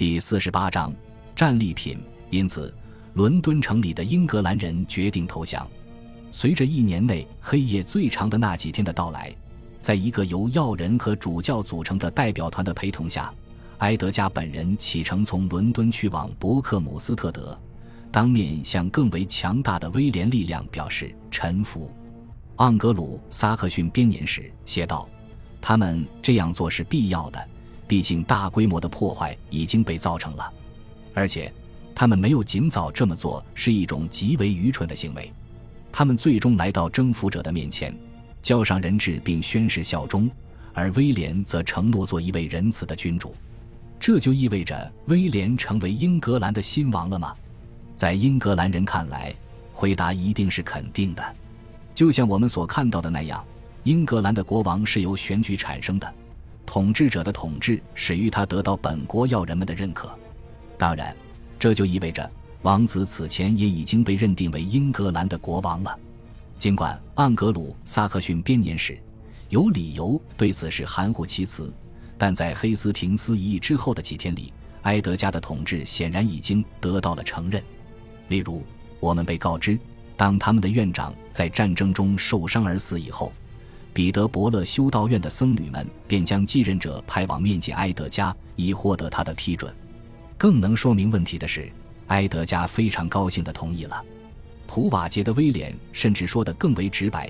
第四十八章战利品。因此，伦敦城里的英格兰人决定投降。随着一年内黑夜最长的那几天的到来，在一个由要人和主教组成的代表团的陪同下，埃德加本人启程从伦敦去往伯克姆斯特德，当面向更为强大的威廉力量表示臣服。盎格鲁撒克逊编年史写道：“他们这样做是必要的。”毕竟，大规模的破坏已经被造成了，而且他们没有尽早这么做是一种极为愚蠢的行为。他们最终来到征服者的面前，交上人质并宣誓效忠，而威廉则承诺做一位仁慈的君主。这就意味着威廉成为英格兰的新王了吗？在英格兰人看来，回答一定是肯定的。就像我们所看到的那样，英格兰的国王是由选举产生的。统治者的统治始于他得到本国要人们的认可，当然，这就意味着王子此前也已经被认定为英格兰的国王了。尽管盎格鲁撒克逊编年史有理由对此事含糊其辞，但在黑斯廷斯一役之后的几天里，埃德加的统治显然已经得到了承认。例如，我们被告知，当他们的院长在战争中受伤而死以后。彼得伯勒修道院的僧侣们便将继任者派往面见埃德加，以获得他的批准。更能说明问题的是，埃德加非常高兴地同意了。普瓦捷的威廉甚至说得更为直白：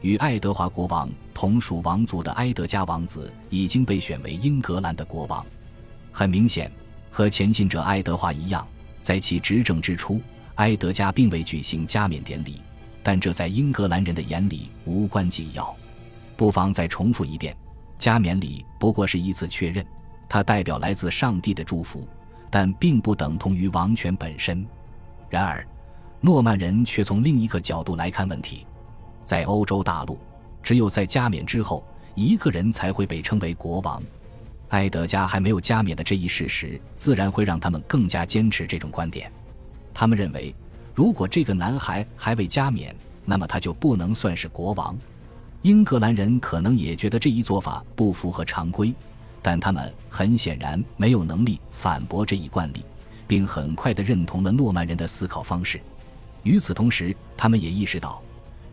与爱德华国王同属王族的埃德加王子已经被选为英格兰的国王。很明显，和前信者爱德华一样，在其执政之初，埃德加并未举行加冕典礼，但这在英格兰人的眼里无关紧要。不妨再重复一遍：加冕礼不过是一次确认，它代表来自上帝的祝福，但并不等同于王权本身。然而，诺曼人却从另一个角度来看问题：在欧洲大陆，只有在加冕之后，一个人才会被称为国王。埃德加还没有加冕的这一事实，自然会让他们更加坚持这种观点。他们认为，如果这个男孩还未加冕，那么他就不能算是国王。英格兰人可能也觉得这一做法不符合常规，但他们很显然没有能力反驳这一惯例，并很快地认同了诺曼人的思考方式。与此同时，他们也意识到，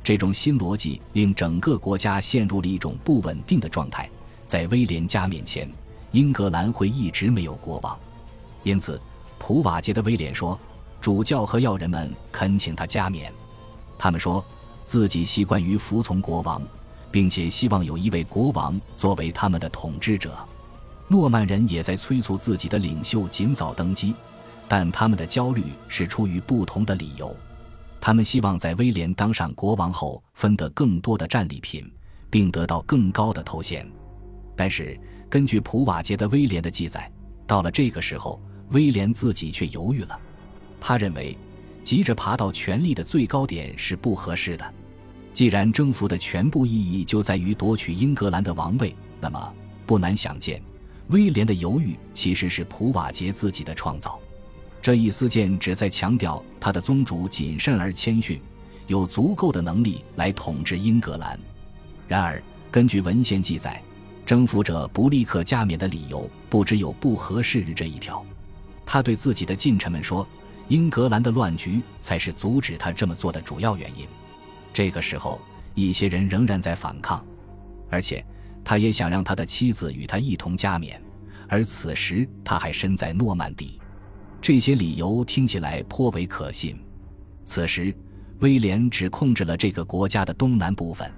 这种新逻辑令整个国家陷入了一种不稳定的状态。在威廉加冕前，英格兰会一直没有国王。因此，普瓦捷的威廉说：“主教和要人们恳请他加冕。他们说自己习惯于服从国王。”并且希望有一位国王作为他们的统治者，诺曼人也在催促自己的领袖尽早登基，但他们的焦虑是出于不同的理由。他们希望在威廉当上国王后分得更多的战利品，并得到更高的头衔。但是，根据普瓦捷的威廉的记载，到了这个时候，威廉自己却犹豫了。他认为，急着爬到权力的最高点是不合适的。既然征服的全部意义就在于夺取英格兰的王位，那么不难想见，威廉的犹豫其实是普瓦捷自己的创造。这一私见旨在强调他的宗主谨慎而谦逊，有足够的能力来统治英格兰。然而，根据文献记载，征服者不立刻加冕的理由不只有不合适日这一条。他对自己的近臣们说：“英格兰的乱局才是阻止他这么做的主要原因。”这个时候，一些人仍然在反抗，而且他也想让他的妻子与他一同加冕，而此时他还身在诺曼底。这些理由听起来颇为可信。此时，威廉只控制了这个国家的东南部分。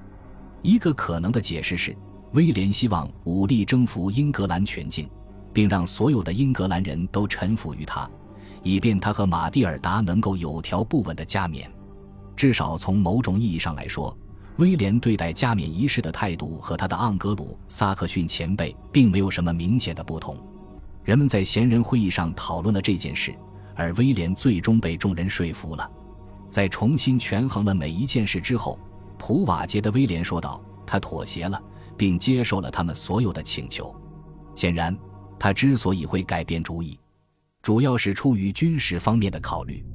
一个可能的解释是，威廉希望武力征服英格兰全境，并让所有的英格兰人都臣服于他，以便他和马蒂尔达能够有条不紊的加冕。至少从某种意义上来说，威廉对待加冕仪式的态度和他的盎格鲁撒克逊前辈并没有什么明显的不同。人们在闲人会议上讨论了这件事，而威廉最终被众人说服了。在重新权衡了每一件事之后，普瓦捷的威廉说道：“他妥协了，并接受了他们所有的请求。显然，他之所以会改变主意，主要是出于军事方面的考虑。”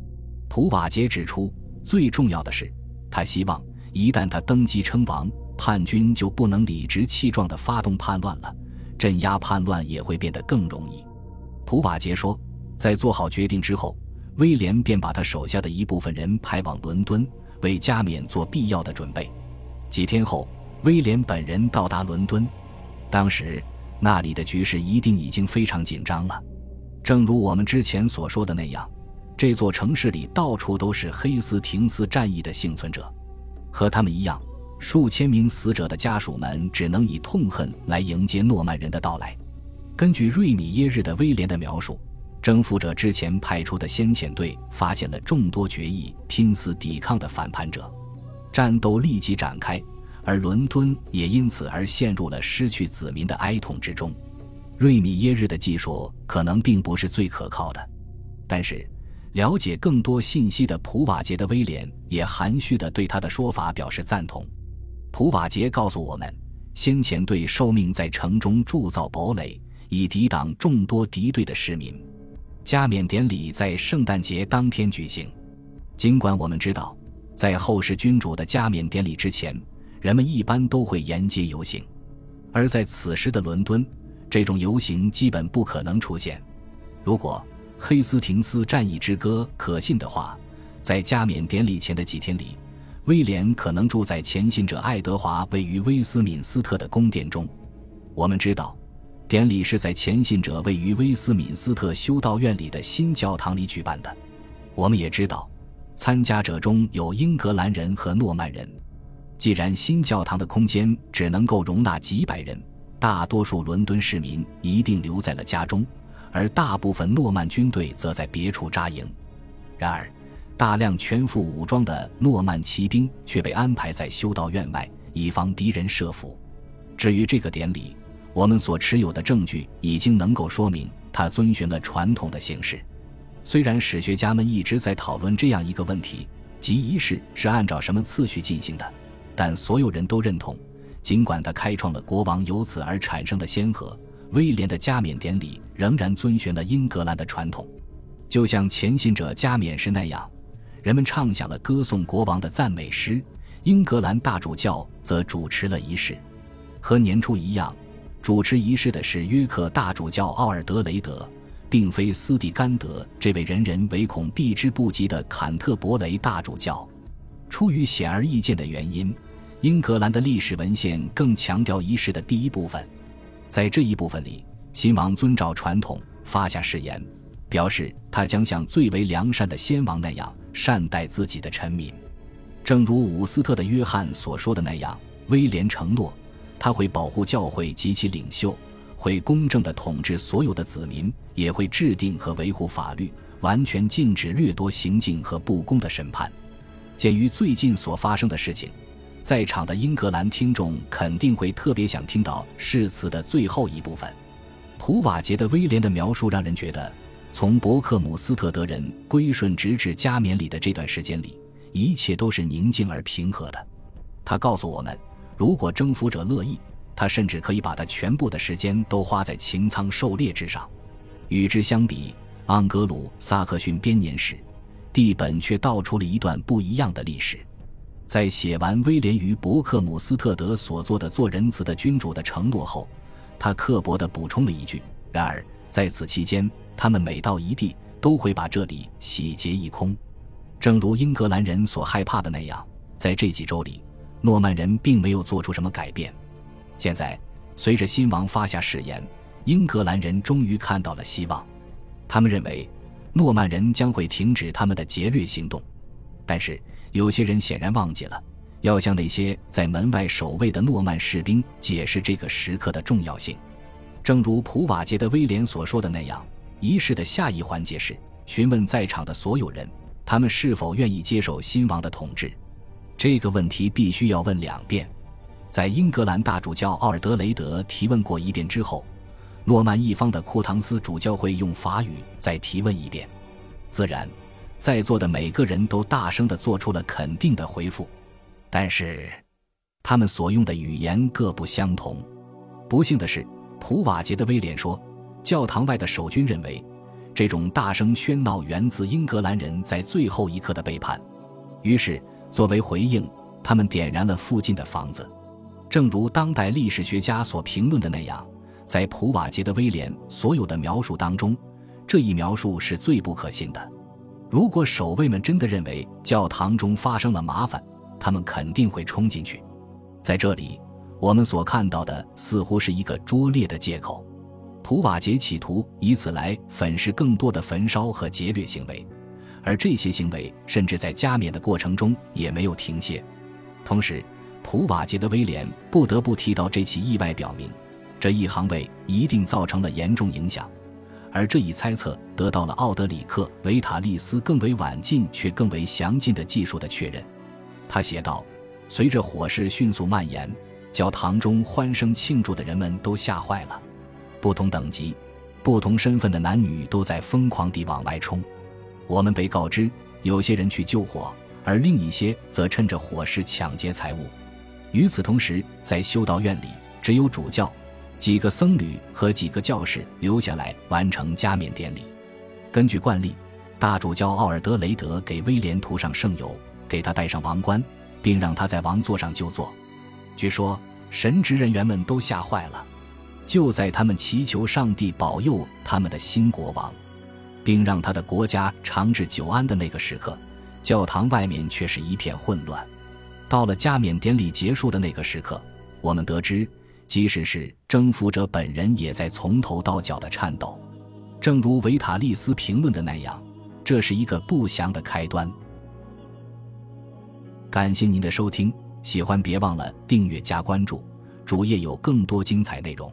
普瓦捷指出。最重要的是，他希望一旦他登基称王，叛军就不能理直气壮地发动叛乱了，镇压叛乱也会变得更容易。普瓦捷说，在做好决定之后，威廉便把他手下的一部分人派往伦敦，为加冕做必要的准备。几天后，威廉本人到达伦敦，当时那里的局势一定已经非常紧张了。正如我们之前所说的那样，这座城市里到处都是黑斯廷斯战役的幸存者，和他们一样，数千名死者的家属们只能以痛恨来迎接诺曼人的到来。根据瑞米耶日的威廉的描述，征服者之前派出的先遣队发现了众多决意拼死抵抗的反叛者。战斗立即展开，而伦敦也因此而陷入了失去子民的哀痛之中。瑞米耶日的技术可能并不是最可靠的，但是了解更多信息的普瓦捷的威廉也含蓄地对他的说法表示赞同。普瓦捷告诉我们，先前队受命在城中铸造堡垒，以抵挡众多敌对的市民。加冕典礼在圣诞节当天举行，尽管我们知道。在后世君主的加冕典礼之前，人们一般都会沿街游行，而在此时的伦敦，这种游行基本不可能出现。如果《黑斯廷斯战役之歌》可信的话，在加冕典礼前的几天里，威廉可能住在前信者爱德华位于威斯敏斯特的宫殿中。我们知道，典礼是在前信者位于威斯敏斯特修道院里的新教堂里举办的。我们也知道。参加者中有英格兰人和诺曼人。既然新教堂的空间只能够容纳几百人，大多数伦敦市民一定留在了家中，而大部分诺曼军队则在别处扎营。然而，大量全副武装的诺曼骑兵却被安排在修道院外，以防敌人设伏。至于这个典礼，我们所持有的证据已经能够说明，它遵循了传统的形式。虽然史学家们一直在讨论这样一个问题，即仪式是按照什么次序进行的，但所有人都认同，尽管他开创了国王由此而产生的先河，威廉的加冕典礼仍然遵循了英格兰的传统。就像前信者加冕时那样，人们唱响了歌颂国王的赞美诗，英格兰大主教则主持了仪式。和年初一样，主持仪式的是约克大主教奥尔德雷德。并非斯蒂甘德这位人人唯恐避之不及的坎特伯雷大主教。出于显而易见的原因，英格兰的历史文献更强调仪式的第一部分。在这一部分里，新王遵照传统发下誓言，表示他将像最为良善的先王那样善待自己的臣民。正如伍斯特的约翰所说的那样，威廉承诺他会保护教会及其领袖。会公正地统治所有的子民，也会制定和维护法律，完全禁止掠夺行径和不公的审判。鉴于最近所发生的事情，在场的英格兰听众肯定会特别想听到誓词的最后一部分。普瓦捷的威廉的描述让人觉得，从伯克姆斯特德人归顺直至加冕礼的这段时间里，一切都是宁静而平和的。他告诉我们，如果征服者乐意。他甚至可以把他全部的时间都花在擎苍狩猎之上。与之相比，《盎格鲁撒克逊编年史》地本却道出了一段不一样的历史。在写完威廉于伯克姆斯特德所做的做仁慈的君主的承诺后，他刻薄地补充了一句：“然而在此期间，他们每到一地都会把这里洗劫一空。”正如英格兰人所害怕的那样，在这几周里，诺曼人并没有做出什么改变。现在，随着新王发下誓言，英格兰人终于看到了希望。他们认为，诺曼人将会停止他们的劫掠行动。但是，有些人显然忘记了，要向那些在门外守卫的诺曼士兵解释这个时刻的重要性。正如普瓦捷的威廉所说的那样，仪式的下一环节是询问在场的所有人，他们是否愿意接受新王的统治。这个问题必须要问两遍。在英格兰大主教奥尔德雷德提问过一遍之后，诺曼一方的库唐斯主教会用法语再提问一遍。自然，在座的每个人都大声地做出了肯定的回复，但是，他们所用的语言各不相同。不幸的是，普瓦捷的威廉说，教堂外的守军认为，这种大声喧闹源自英格兰人在最后一刻的背叛。于是，作为回应，他们点燃了附近的房子。正如当代历史学家所评论的那样，在普瓦捷的威廉所有的描述当中，这一描述是最不可信的。如果守卫们真的认为教堂中发生了麻烦，他们肯定会冲进去。在这里，我们所看到的似乎是一个拙劣的借口。普瓦捷企图以此来粉饰更多的焚烧和劫掠行为，而这些行为甚至在加冕的过程中也没有停歇。同时，普瓦捷的威廉不得不提到这起意外，表明这一行为一定造成了严重影响。而这一猜测得到了奥德里克·维塔利斯更为晚近却更为详尽的技术的确认。他写道：“随着火势迅速蔓延，教堂中欢声庆祝的人们都吓坏了。不同等级、不同身份的男女都在疯狂地往外冲。我们被告知，有些人去救火，而另一些则趁着火势抢劫财物。与此同时，在修道院里，只有主教。”几个僧侣和几个教士留下来完成加冕典礼。根据惯例，大主教奥尔德雷德给威廉涂上圣油，给他戴上王冠，并让他在王座上就坐。据说神职人员们都吓坏了。就在他们祈求上帝保佑他们的新国王，并让他的国家长治久安的那个时刻，教堂外面却是一片混乱。到了加冕典礼结束的那个时刻，我们得知。即使是征服者本人，也在从头到脚的颤抖。正如维塔利斯评论的那样，这是一个不祥的开端。感谢您的收听，喜欢别忘了订阅加关注，主页有更多精彩内容。